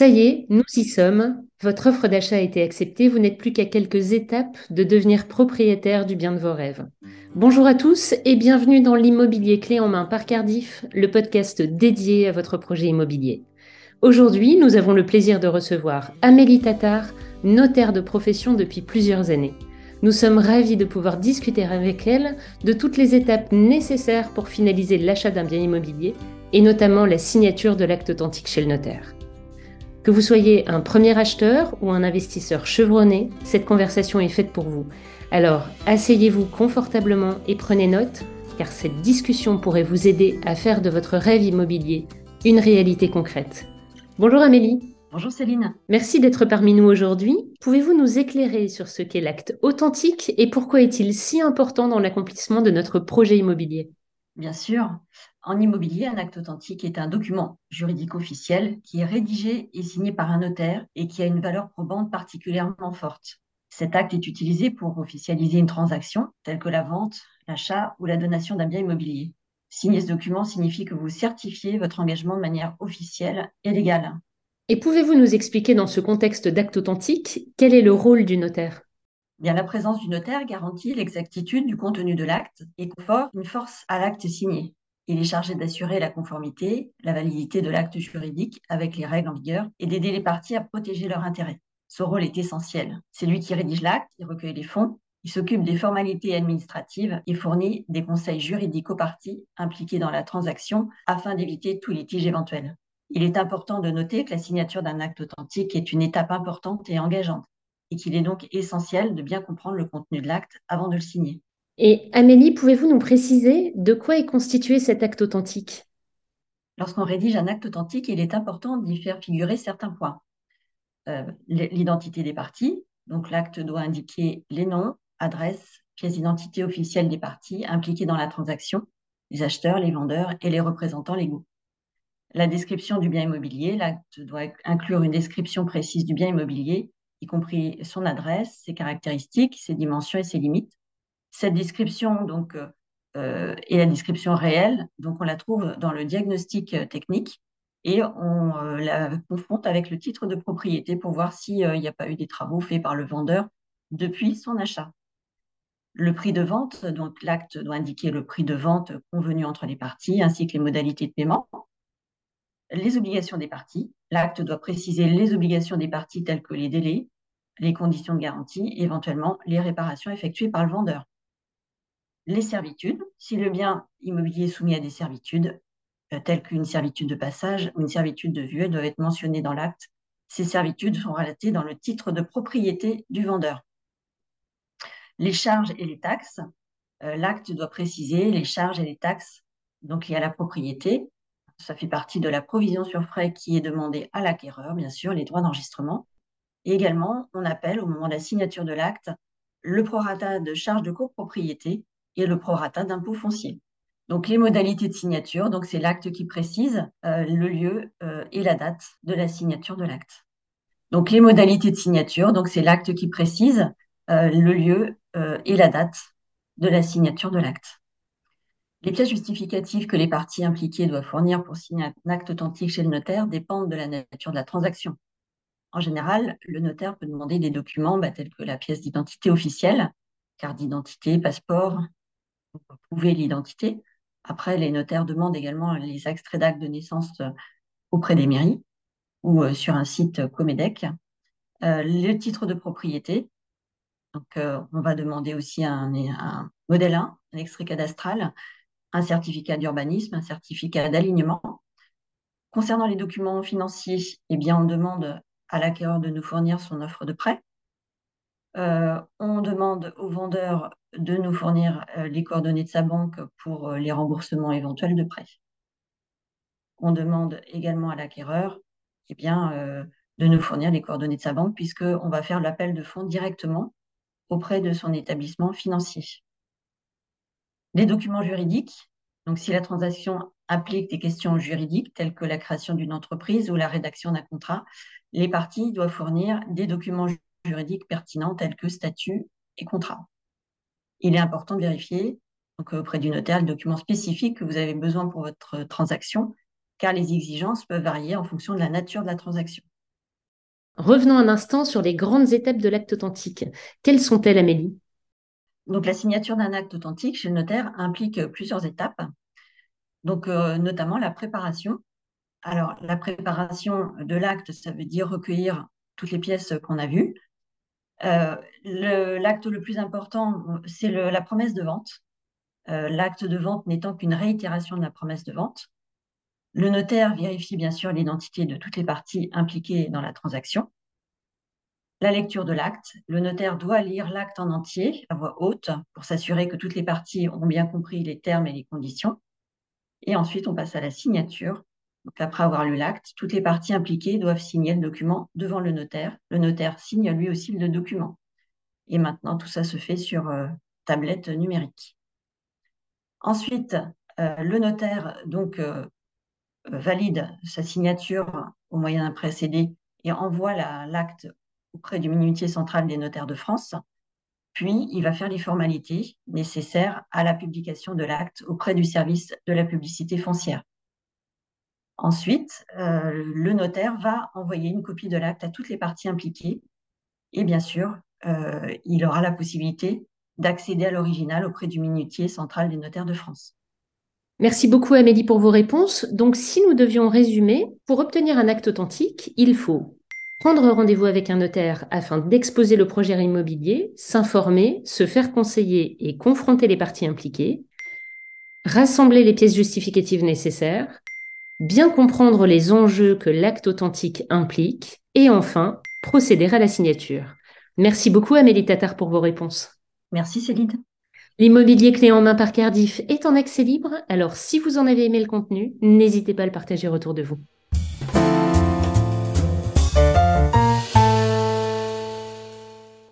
Ça y est, nous y sommes. Votre offre d'achat a été acceptée. Vous n'êtes plus qu'à quelques étapes de devenir propriétaire du bien de vos rêves. Bonjour à tous et bienvenue dans l'immobilier clé en main par Cardiff, le podcast dédié à votre projet immobilier. Aujourd'hui, nous avons le plaisir de recevoir Amélie Tatar, notaire de profession depuis plusieurs années. Nous sommes ravis de pouvoir discuter avec elle de toutes les étapes nécessaires pour finaliser l'achat d'un bien immobilier et notamment la signature de l'acte authentique chez le notaire. Que vous soyez un premier acheteur ou un investisseur chevronné, cette conversation est faite pour vous. Alors, asseyez-vous confortablement et prenez note, car cette discussion pourrait vous aider à faire de votre rêve immobilier une réalité concrète. Bonjour Amélie. Bonjour Céline. Merci d'être parmi nous aujourd'hui. Pouvez-vous nous éclairer sur ce qu'est l'acte authentique et pourquoi est-il si important dans l'accomplissement de notre projet immobilier? Bien sûr. En immobilier, un acte authentique est un document juridique officiel qui est rédigé et signé par un notaire et qui a une valeur probante particulièrement forte. Cet acte est utilisé pour officialiser une transaction telle que la vente, l'achat ou la donation d'un bien immobilier. Signer ce document signifie que vous certifiez votre engagement de manière officielle et légale. Et pouvez-vous nous expliquer dans ce contexte d'acte authentique quel est le rôle du notaire? Bien, la présence du notaire garantit l'exactitude du contenu de l'acte et confère une force à l'acte signé. Il est chargé d'assurer la conformité, la validité de l'acte juridique avec les règles en vigueur et d'aider les parties à protéger leurs intérêts. Ce rôle est essentiel. C'est lui qui rédige l'acte, il recueille les fonds, il s'occupe des formalités administratives et fournit des conseils juridiques aux parties impliquées dans la transaction afin d'éviter tout litige éventuel. Il est important de noter que la signature d'un acte authentique est une étape importante et engageante et qu'il est donc essentiel de bien comprendre le contenu de l'acte avant de le signer. Et Amélie, pouvez-vous nous préciser de quoi est constitué cet acte authentique? Lorsqu'on rédige un acte authentique, il est important d'y faire figurer certains points. Euh, l'identité des parties, donc l'acte doit indiquer les noms, adresses, pièces d'identité officielles des parties impliquées dans la transaction, les acheteurs, les vendeurs et les représentants légaux. La description du bien immobilier, l'acte doit inclure une description précise du bien immobilier, y compris son adresse, ses caractéristiques, ses dimensions et ses limites cette description donc, euh, euh, est la description réelle, donc on la trouve dans le diagnostic euh, technique et on la confronte avec le titre de propriété pour voir s'il n'y a pas eu des travaux faits par le vendeur depuis son achat. Le prix de vente, donc l'acte doit indiquer le prix de vente convenu entre les parties ainsi que les modalités de paiement. Les obligations des parties, l'acte doit préciser les obligations des parties telles que les délais, les conditions de garantie, éventuellement les réparations effectuées par le vendeur les servitudes. Si le bien immobilier est soumis à des servitudes, euh, telles qu'une servitude de passage ou une servitude de vue, doivent être mentionnées dans l'acte. Ces servitudes sont relatées dans le titre de propriété du vendeur. Les charges et les taxes. Euh, l'acte doit préciser les charges et les taxes donc liées à la propriété. Ça fait partie de la provision sur frais qui est demandée à l'acquéreur, bien sûr, les droits d'enregistrement. Et également, on appelle au moment de la signature de l'acte le prorata de charges de copropriété et le prorata d'impôt foncier. Donc les modalités de signature, c'est l'acte qui précise euh, le lieu euh, et la date de la signature de l'acte. Donc les modalités de signature, c'est l'acte qui précise euh, le lieu et la date de la signature de l'acte. Les pièces justificatives que les parties impliquées doivent fournir pour signer un acte authentique chez le notaire dépendent de la nature de la transaction. En général, le notaire peut demander des documents bah, tels que la pièce d'identité officielle, carte d'identité, passeport, pour prouver l'identité. Après, les notaires demandent également les extraits d'actes de naissance euh, auprès des mairies ou euh, sur un site Comedec. Euh, le titre de propriété. Donc, on va demander aussi un, un modèle 1, un extrait cadastral, un certificat d'urbanisme, un certificat d'alignement. Concernant les documents financiers, eh bien, on demande à l'acquéreur de nous fournir son offre de prêt. on demande au vendeur de nous fournir euh, les coordonnées de sa banque pour euh, les remboursements éventuels de prêts. On demande également à l'acquéreur euh, de nous fournir les coordonnées de sa banque puisqu'on va faire l'appel de fonds directement auprès de son établissement financier. Les documents juridiques, donc si la transaction implique des questions juridiques telles que la création d'une entreprise ou la rédaction d'un contrat, les parties doivent fournir des documents juridiques pertinents tels que statut et contrat il est important de vérifier donc, auprès du notaire le document spécifique que vous avez besoin pour votre transaction, car les exigences peuvent varier en fonction de la nature de la transaction. Revenons un instant sur les grandes étapes de l'acte authentique. Quelles sont-elles, Amélie? Donc, la signature d'un acte authentique chez le notaire implique plusieurs étapes, donc euh, notamment la préparation. Alors, la préparation de l'acte, ça veut dire recueillir toutes les pièces qu'on a vues. Euh, l'acte le, plus important, c'est la promesse de vente. Euh, l'acte de vente n'étant qu'une réitération de la promesse de vente. Le notaire vérifie bien sûr l'identité de toutes les parties impliquées dans la transaction. La lecture de l'acte. Le notaire doit lire l'acte en entier à voix haute pour s'assurer que toutes les parties ont bien compris les termes et les conditions. Et ensuite, on passe à la signature. Donc, après avoir lu l'acte, toutes les parties impliquées doivent signer le document devant le notaire. Le notaire signe lui aussi le document. Et maintenant, tout ça se fait sur euh, tablette numérique. Ensuite, euh, le notaire donc euh, valide sa signature au moyen d'un précédé et envoie l'acte auprès du minutier central des notaires de France. Puis, il va faire les formalités nécessaires à la publication de l'acte auprès du service de la publicité foncière. Ensuite, euh, le notaire va envoyer une copie de l'acte à toutes les parties impliquées et bien sûr, euh, il aura la possibilité d'accéder à l'original auprès du minutier central des notaires de France. Merci beaucoup Amélie pour vos réponses. Donc si nous devions résumer, pour obtenir un acte authentique, il faut prendre rendez-vous avec un notaire afin d'exposer le projet immobilier, s'informer, se faire conseiller et confronter les parties impliquées, rassembler les pièces justificatives nécessaires, bien comprendre les enjeux que l'acte authentique implique et enfin procéder à la signature. Merci beaucoup Amélie Tatar pour vos réponses. Merci Céline. L'immobilier clé en main par Cardiff est en accès libre, alors si vous en avez aimé le contenu, n'hésitez pas à le partager autour de vous.